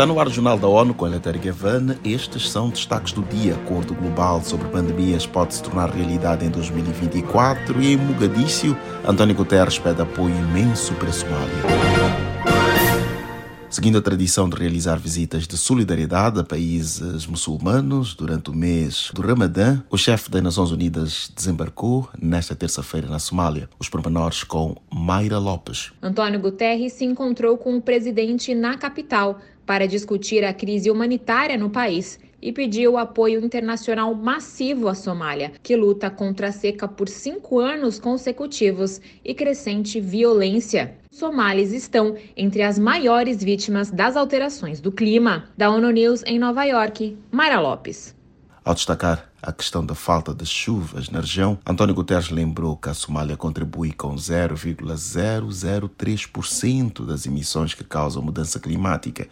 Está no ar o Jornal da ONU com a Letéria Gavan. Estes são destaques do dia. Acordo global sobre pandemias pode se tornar realidade em 2024 e em Mogadíscio, António Guterres pede apoio imenso para a Somália. Seguindo a tradição de realizar visitas de solidariedade a países muçulmanos durante o mês do Ramadã, o chefe das Nações Unidas desembarcou nesta terça-feira na Somália. Os pormenores com Mayra Lopes. António Guterres se encontrou com o presidente na capital para discutir a crise humanitária no país e pediu apoio internacional massivo à Somália, que luta contra a seca por cinco anos consecutivos e crescente violência. Somalis estão entre as maiores vítimas das alterações do clima. Da ONU News em Nova York, Mara Lopes. Ao destacar a questão da falta de chuvas na região, António Guterres lembrou que a Somália contribui com 0,003% das emissões que causam mudança climática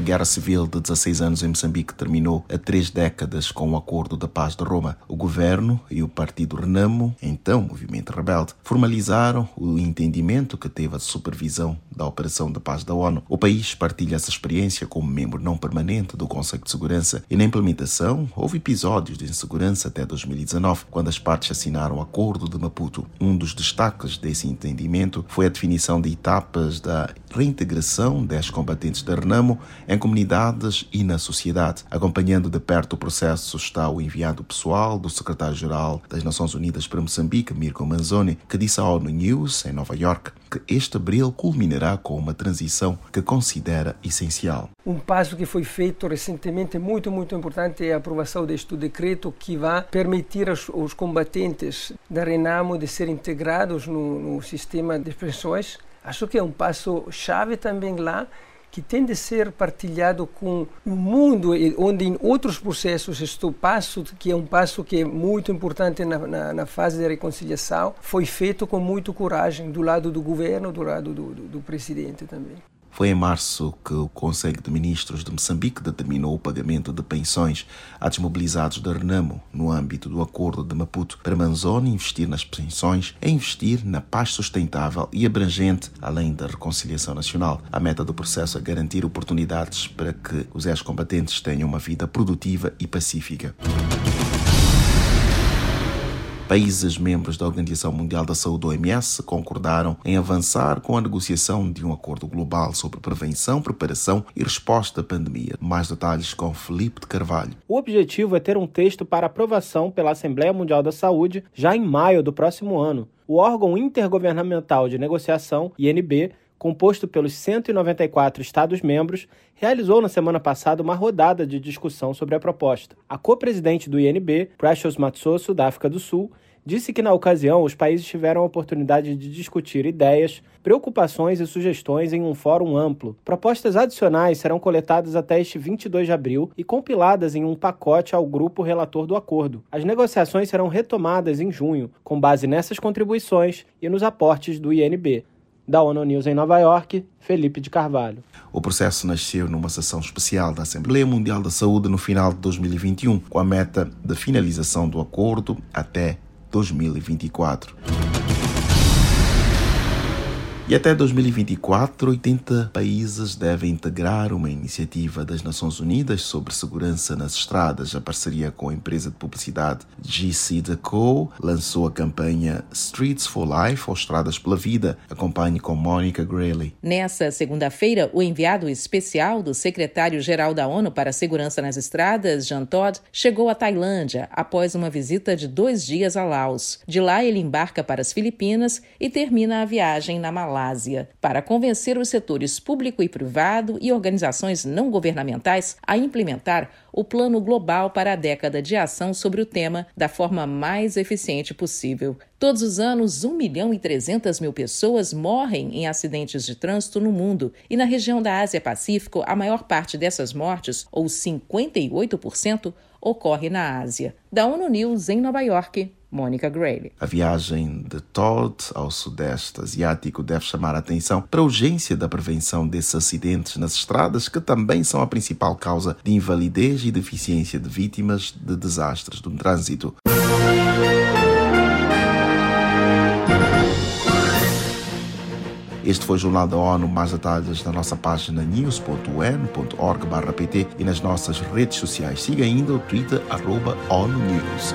guerra civil de 16 anos em Moçambique terminou há três décadas com o Acordo da Paz de Roma. O governo e o partido Renamo, então movimento rebelde, formalizaram o entendimento que teve a supervisão da Operação da Paz da ONU. O país partilha essa experiência como membro não permanente do Conselho de Segurança e na implementação houve episódios de insegurança até 2019, quando as partes assinaram o Acordo de Maputo. Um dos destaques desse entendimento foi a definição de etapas da reintegração das combatentes da Renamo em comunidades e na sociedade. Acompanhando de perto o processo está o enviado pessoal do secretário-geral das Nações Unidas para Moçambique, Mirko Manzoni, que disse à ONU News, em Nova York, que este abril culminará com uma transição que considera essencial. Um passo que foi feito recentemente muito, muito importante é a aprovação deste decreto que vai permitir aos, aos combatentes da Renamo de serem integrados no, no sistema de pensões. Acho que é um passo chave também lá que tem de ser partilhado com o mundo, onde em outros processos este passo, que é um passo que é muito importante na, na, na fase de reconciliação, foi feito com muita coragem do lado do governo, do lado do, do, do presidente também. Foi em março que o Conselho de Ministros de Moçambique determinou o pagamento de pensões a desmobilizados da Renamo no âmbito do Acordo de Maputo para Manzoni investir nas pensões é investir na paz sustentável e abrangente, além da reconciliação nacional. A meta do processo é garantir oportunidades para que os ex-combatentes tenham uma vida produtiva e pacífica. Países membros da Organização Mundial da Saúde, OMS, concordaram em avançar com a negociação de um acordo global sobre prevenção, preparação e resposta à pandemia. Mais detalhes com Felipe de Carvalho. O objetivo é ter um texto para aprovação pela Assembleia Mundial da Saúde já em maio do próximo ano. O órgão intergovernamental de negociação, INB, composto pelos 194 Estados-membros, realizou na semana passada uma rodada de discussão sobre a proposta. A co-presidente do INB, Precious Matsoso, da África do Sul, disse que na ocasião os países tiveram a oportunidade de discutir ideias, preocupações e sugestões em um fórum amplo. Propostas adicionais serão coletadas até este 22 de abril e compiladas em um pacote ao grupo relator do acordo. As negociações serão retomadas em junho, com base nessas contribuições e nos aportes do INB. Da ONU News em Nova York, Felipe de Carvalho. O processo nasceu numa sessão especial da Assembleia Mundial da Saúde no final de 2021, com a meta de finalização do acordo até 2024. E até 2024, 80 países devem integrar uma iniciativa das Nações Unidas sobre segurança nas estradas. A parceria com a empresa de publicidade GC Deco lançou a campanha Streets for Life ou Estradas pela Vida. Acompanhe com Monica Grayley. Nessa segunda-feira, o enviado especial do secretário-geral da ONU para a Segurança nas Estradas, Jean Todt, chegou à Tailândia após uma visita de dois dias a Laos. De lá, ele embarca para as Filipinas e termina a viagem na Malásia. Malásia, para convencer os setores público e privado e organizações não governamentais a implementar o Plano Global para a década de ação sobre o tema da forma mais eficiente possível. Todos os anos, 1 milhão e 300 mil pessoas morrem em acidentes de trânsito no mundo e na região da Ásia-Pacífico, a maior parte dessas mortes, ou 58%, ocorre na Ásia. Da ONU News em Nova York, Mônica Grayley. A viagem de Todd ao Sudeste Asiático deve chamar a atenção para a urgência da prevenção desses acidentes nas estradas, que também são a principal causa de invalidez e deficiência de vítimas de desastres do trânsito. Este foi o Jornal da ONU. Mais detalhes na nossa página news.un.org.pt e nas nossas redes sociais. Siga ainda o Twitter, arroba ONU News.